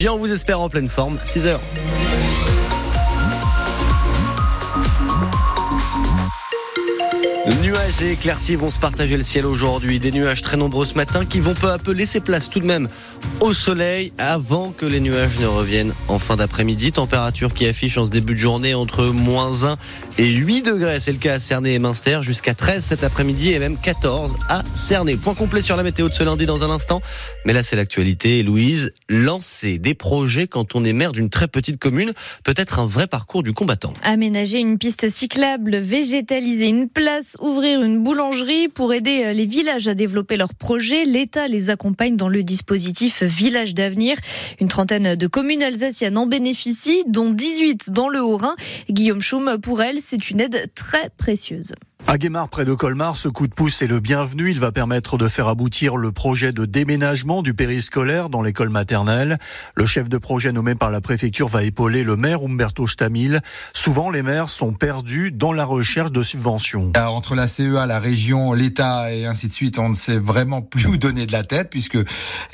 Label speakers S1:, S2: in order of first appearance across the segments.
S1: Bien, on vous espère en pleine forme, 6 Nuages et éclaircies vont se partager le ciel aujourd'hui. Des nuages très nombreux ce matin qui vont peu à peu laisser place tout de même au soleil avant que les nuages ne reviennent en fin d'après-midi. Température qui affiche en ce début de journée entre moins 1 et 8 degrés. C'est le cas à Cernay et Münster. Jusqu'à 13 cet après-midi et même 14 à Cernay. Point complet sur la météo de ce lundi dans un instant. Mais là, c'est l'actualité. Louise, lancer des projets quand on est maire d'une très petite commune peut être un vrai parcours du combattant.
S2: Aménager une piste cyclable, végétaliser une place, ouvrir une boulangerie pour aider euh, les villages à développer leurs projets. L'État les accompagne dans le dispositif Village d'avenir. Une trentaine de communes alsaciennes en bénéficient, dont 18 dans le Haut-Rhin. Guillaume Schum, pour elle, c'est une aide très précieuse.
S3: À Guémar, près de Colmar, ce coup de pouce est le bienvenu. Il va permettre de faire aboutir le projet de déménagement du périscolaire dans l'école maternelle. Le chef de projet nommé par la préfecture va épauler le maire Umberto Stamil. Souvent, les maires sont perdus dans la recherche de subventions.
S4: Entre la CEA, la région, l'État et ainsi de suite, on ne sait vraiment plus où donner de la tête puisque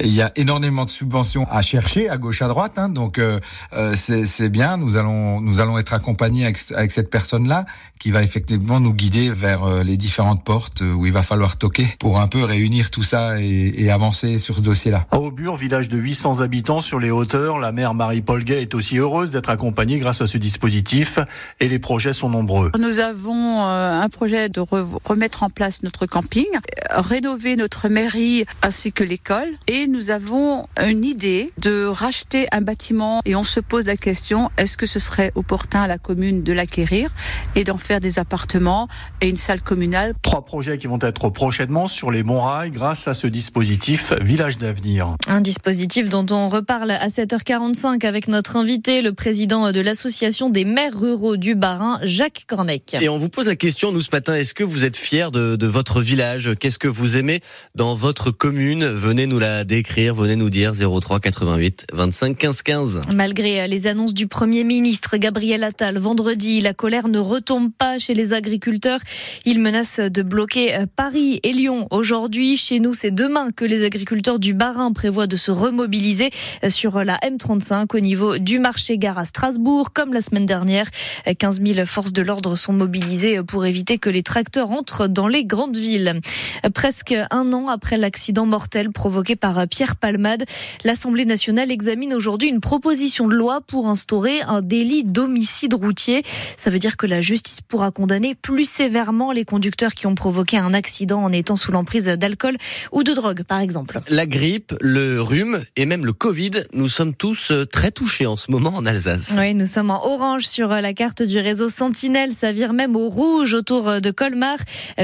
S4: il y a énormément de subventions à chercher à gauche à droite. Hein. donc euh, euh c'est bien. Nous allons nous allons être accompagnés avec, avec cette personne-là qui va effectivement nous guider vers euh, les différentes portes euh, où il va falloir toquer pour un peu réunir tout ça et, et avancer sur ce dossier-là.
S3: À Aubure, village de 800 habitants sur les hauteurs, la mère Marie-Paul Gay est aussi heureuse d'être accompagnée grâce à ce dispositif et les projets sont nombreux.
S5: Nous avons euh, un projet de remettre en place notre camping, rénover notre mairie ainsi que l'école et nous avons une idée de racheter un bâtiment et on se pose la question est-ce que ce serait opportun à la commune de l'acquérir et d'en faire des appartements et une salle communale.
S3: Trois projets qui vont être prochainement sur les bons rails grâce à ce dispositif Village d'avenir.
S2: Un dispositif dont on reparle à 7h45 avec notre invité, le président de l'association des maires ruraux du Bas-Rhin, Jacques Cornec.
S1: Et on vous pose la question, nous, ce matin, est-ce que vous êtes fiers de, de votre village? Qu'est-ce que vous aimez dans votre commune? Venez nous la décrire, venez nous dire 03 88 25 15 15.
S2: Malgré les annonces du Premier ministre Gabriel Attal vendredi, la colère ne retombe pas chez les agriculteurs. Il menace de bloquer euh, Paris et Lyon aujourd'hui. Chez nous, c'est demain que les agriculteurs du Bas-Rhin prévoient de se remobiliser euh, sur la M35 au niveau du marché gare à Strasbourg. Comme la semaine dernière, 15 euh, 000 forces de l'ordre sont mobilisées pour éviter que les tracteurs entrent dans les grandes villes. Presque un an après l'accident mortel provoqué par Pierre Palmade, l'Assemblée nationale examine aujourd'hui une proposition de loi pour instaurer un délit d'homicide routier. Ça veut dire que la justice pourra condamner plus sévèrement les conducteurs qui ont provoqué un accident en étant sous l'emprise d'alcool ou de drogue, par exemple.
S1: La grippe, le rhume et même le Covid, nous sommes tous euh, très touchés en ce moment en Alsace.
S2: Oui, nous sommes en orange sur la carte du réseau Sentinelle. Ça vire même au rouge autour de Colmar.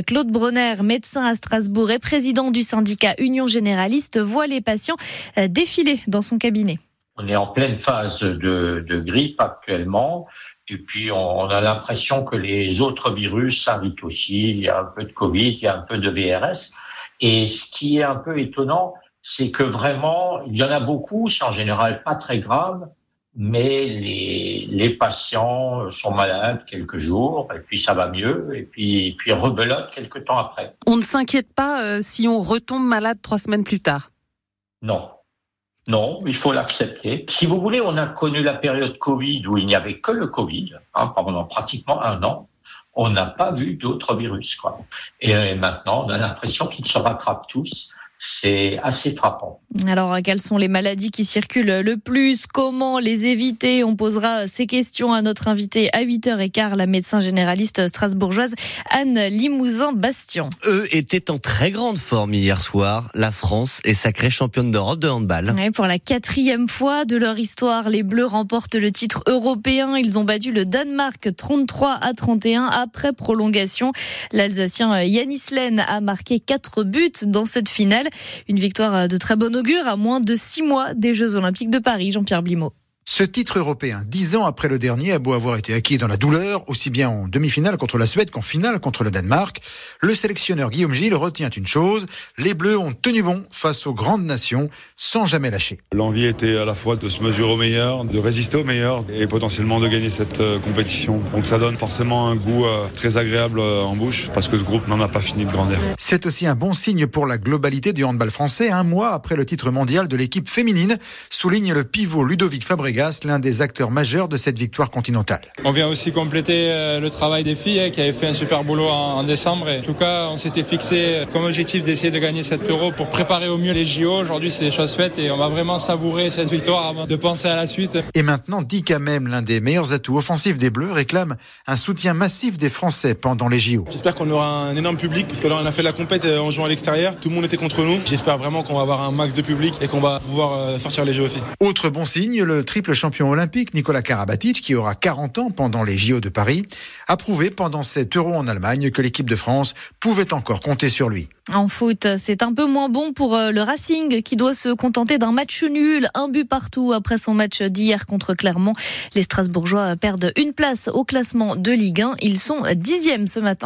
S2: Claude Bronner, médecin à Strasbourg et président du syndicat Union Généraliste, voit les patients euh, défiler dans son cabinet.
S6: On est en pleine phase de, de grippe actuellement. Et puis, on, a l'impression que les autres virus s'invitent aussi. Il y a un peu de Covid, il y a un peu de VRS. Et ce qui est un peu étonnant, c'est que vraiment, il y en a beaucoup, c'est en général pas très grave, mais les, les patients sont malades quelques jours, et puis ça va mieux, et puis, puis rebelote quelques temps après.
S7: On ne s'inquiète pas euh, si on retombe malade trois semaines plus tard?
S6: Non, non, il faut l'accepter. Si vous voulez, on a connu la période Covid où il n'y avait que le Covid, hein, pendant pratiquement un an. On n'a pas vu d'autres virus. Quoi. Et euh, maintenant, on a l'impression qu'ils se rattrapent tous c'est assez frappant.
S2: Alors, quelles sont les maladies qui circulent le plus? Comment les éviter? On posera ces questions à notre invité à 8h15, la médecin généraliste strasbourgeoise Anne Limousin-Bastion.
S1: Eux étaient en très grande forme hier soir. La France est sacrée championne d'Europe de handball.
S2: pour la quatrième fois de leur histoire, les Bleus remportent le titre européen. Ils ont battu le Danemark 33 à 31 après prolongation. L'Alsacien Yanis Len a marqué 4 buts dans cette finale. Une victoire de très bon augure à moins de six mois des Jeux Olympiques de Paris, Jean-Pierre Blimaud.
S8: Ce titre européen, dix ans après le dernier, a beau avoir été acquis dans la douleur, aussi bien en demi-finale contre la Suède qu'en finale contre le Danemark, le sélectionneur Guillaume Gilles retient une chose, les Bleus ont tenu bon face aux grandes nations sans jamais lâcher.
S9: L'envie était à la fois de se mesurer au meilleur, de résister au meilleur et potentiellement de gagner cette euh, compétition. Donc ça donne forcément un goût euh, très agréable euh, en bouche parce que ce groupe n'en a pas fini de grandir.
S8: C'est aussi un bon signe pour la globalité du handball français, un mois après le titre mondial de l'équipe féminine, souligne le pivot Ludovic L'un des acteurs majeurs de cette victoire continentale.
S10: On vient aussi compléter le travail des filles hein, qui avaient fait un super boulot en, décembre. En tout cas, on s'était fixé comme objectif d'essayer de gagner 7 euros pour préparer au mieux les JO. Aujourd'hui, c'est chose faite et on va vraiment savourer cette victoire avant de penser à la suite.
S8: Et maintenant, Dika même, l'un des meilleurs atouts offensifs des Bleus, réclame un soutien massif des Français pendant les JO.
S11: J'espère qu'on aura un énorme public parce que là, on a fait la compète euh, en jouant à l'extérieur. Tout le monde était contre nous. J'espère vraiment qu'on va avoir un max de public et qu'on va pouvoir euh, sortir les JO aussi.
S8: Autre bon signe, le triple champion olympique Nicolas Karabatic, qui aura 40 ans pendant les JO de Paris, a prouvé pendant cet euro en Allemagne que l'équipe de France pouvait encore compter sur lui.
S2: En foot, c'est un peu moins bon pour euh, le Racing qui doit se contenter d'un match nul, un but partout après son match d'hier contre Clermont. Les Strasbourgeois perdent une place au classement de Ligue 1. Ils sont dixièmes ce matin.